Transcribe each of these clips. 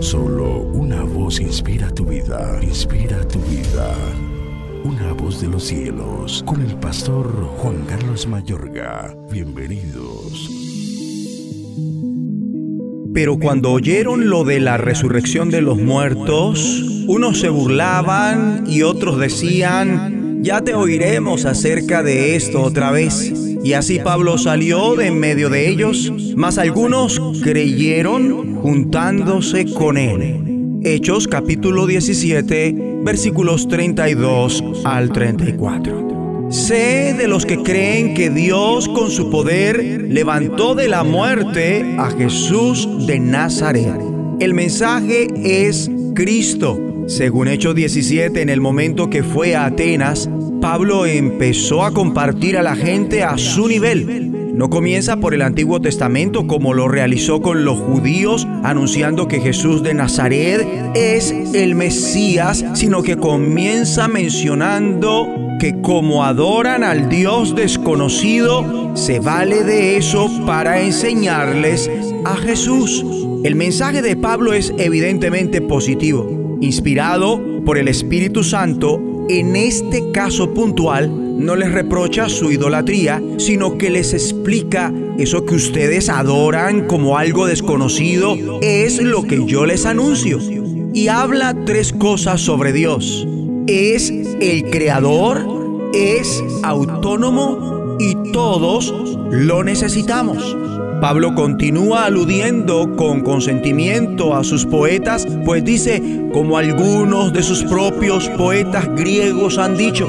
Solo una voz inspira tu vida, inspira tu vida. Una voz de los cielos, con el pastor Juan Carlos Mayorga. Bienvenidos. Pero cuando oyeron lo de la resurrección de los muertos, unos se burlaban y otros decían, ya te oiremos acerca de esto otra vez. Y así Pablo salió de en medio de ellos, mas algunos creyeron juntándose con él. Hechos capítulo 17, versículos 32 al 34. Sé de los que creen que Dios con su poder levantó de la muerte a Jesús de Nazaret. El mensaje es Cristo. Según Hechos 17, en el momento que fue a Atenas, Pablo empezó a compartir a la gente a su nivel. No comienza por el Antiguo Testamento como lo realizó con los judíos, anunciando que Jesús de Nazaret es el Mesías, sino que comienza mencionando que como adoran al Dios desconocido, se vale de eso para enseñarles a Jesús. El mensaje de Pablo es evidentemente positivo, inspirado por el Espíritu Santo. En este caso puntual, no les reprocha su idolatría, sino que les explica eso que ustedes adoran como algo desconocido, es lo que yo les anuncio. Y habla tres cosas sobre Dios es el creador, es autónomo y todos lo necesitamos. Pablo continúa aludiendo con consentimiento a sus poetas, pues dice, como algunos de sus propios poetas griegos han dicho,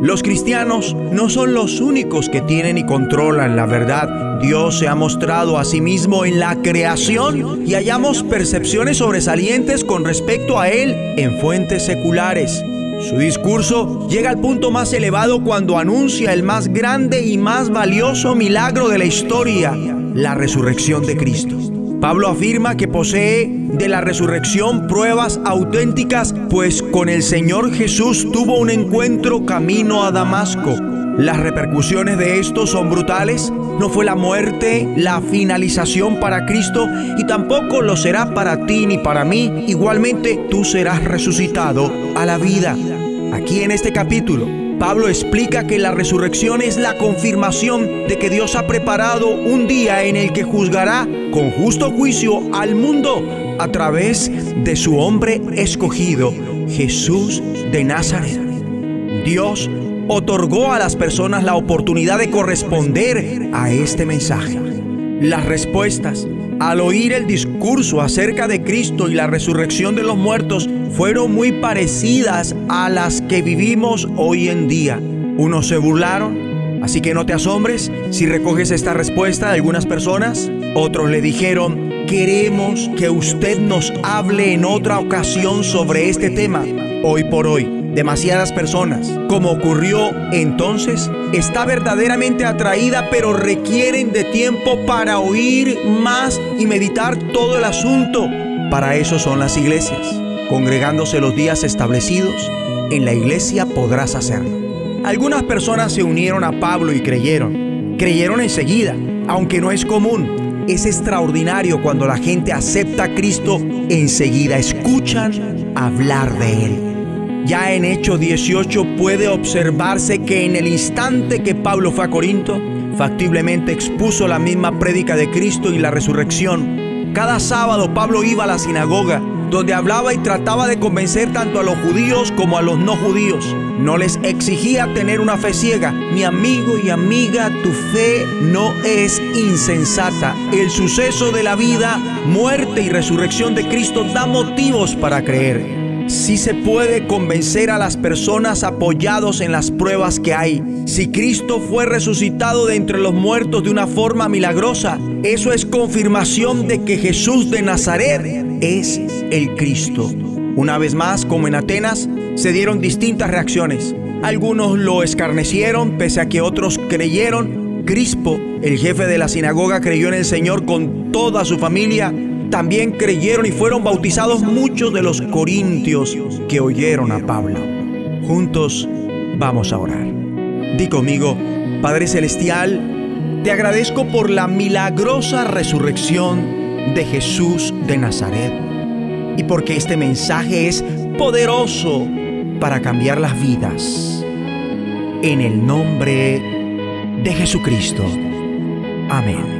los cristianos no son los únicos que tienen y controlan la verdad. Dios se ha mostrado a sí mismo en la creación y hallamos percepciones sobresalientes con respecto a Él en fuentes seculares. Su discurso llega al punto más elevado cuando anuncia el más grande y más valioso milagro de la historia, la resurrección de Cristo. Pablo afirma que posee de la resurrección pruebas auténticas, pues con el Señor Jesús tuvo un encuentro camino a Damasco. Las repercusiones de esto son brutales. No fue la muerte la finalización para Cristo y tampoco lo será para ti ni para mí. Igualmente tú serás resucitado a la vida. Aquí en este capítulo, Pablo explica que la resurrección es la confirmación de que Dios ha preparado un día en el que juzgará con justo juicio al mundo a través de su hombre escogido, Jesús de Nazaret. Dios otorgó a las personas la oportunidad de corresponder a este mensaje. Las respuestas al oír el discurso acerca de Cristo y la resurrección de los muertos fueron muy parecidas a las que vivimos hoy en día. Unos se burlaron, así que no te asombres si recoges esta respuesta de algunas personas. Otros le dijeron, queremos que usted nos hable en otra ocasión sobre este tema. Hoy por hoy, demasiadas personas, como ocurrió entonces, está verdaderamente atraída, pero requieren de tiempo para oír más y meditar todo el asunto. Para eso son las iglesias. Congregándose los días establecidos, en la iglesia podrás hacerlo. Algunas personas se unieron a Pablo y creyeron. Creyeron enseguida, aunque no es común. Es extraordinario cuando la gente acepta a Cristo, enseguida escuchan hablar de Él. Ya en Hechos 18 puede observarse que en el instante que Pablo fue a Corinto, factiblemente expuso la misma prédica de Cristo y la resurrección. Cada sábado Pablo iba a la sinagoga, donde hablaba y trataba de convencer tanto a los judíos como a los no judíos. No les exigía tener una fe ciega. Mi amigo y amiga, tu fe no es insensata. El suceso de la vida, muerte y resurrección de Cristo da motivos para creer si se puede convencer a las personas apoyados en las pruebas que hay. Si Cristo fue resucitado de entre los muertos de una forma milagrosa, eso es confirmación de que Jesús de Nazaret es el Cristo. Una vez más, como en Atenas, se dieron distintas reacciones. Algunos lo escarnecieron, pese a que otros creyeron. Crispo, el jefe de la sinagoga, creyó en el Señor con toda su familia también creyeron y fueron bautizados muchos de los corintios que oyeron a Pablo. Juntos vamos a orar. Di conmigo, Padre Celestial, te agradezco por la milagrosa resurrección de Jesús de Nazaret. y porque este mensaje es poderoso para cambiar las vidas. En el nombre de Jesucristo. Amén.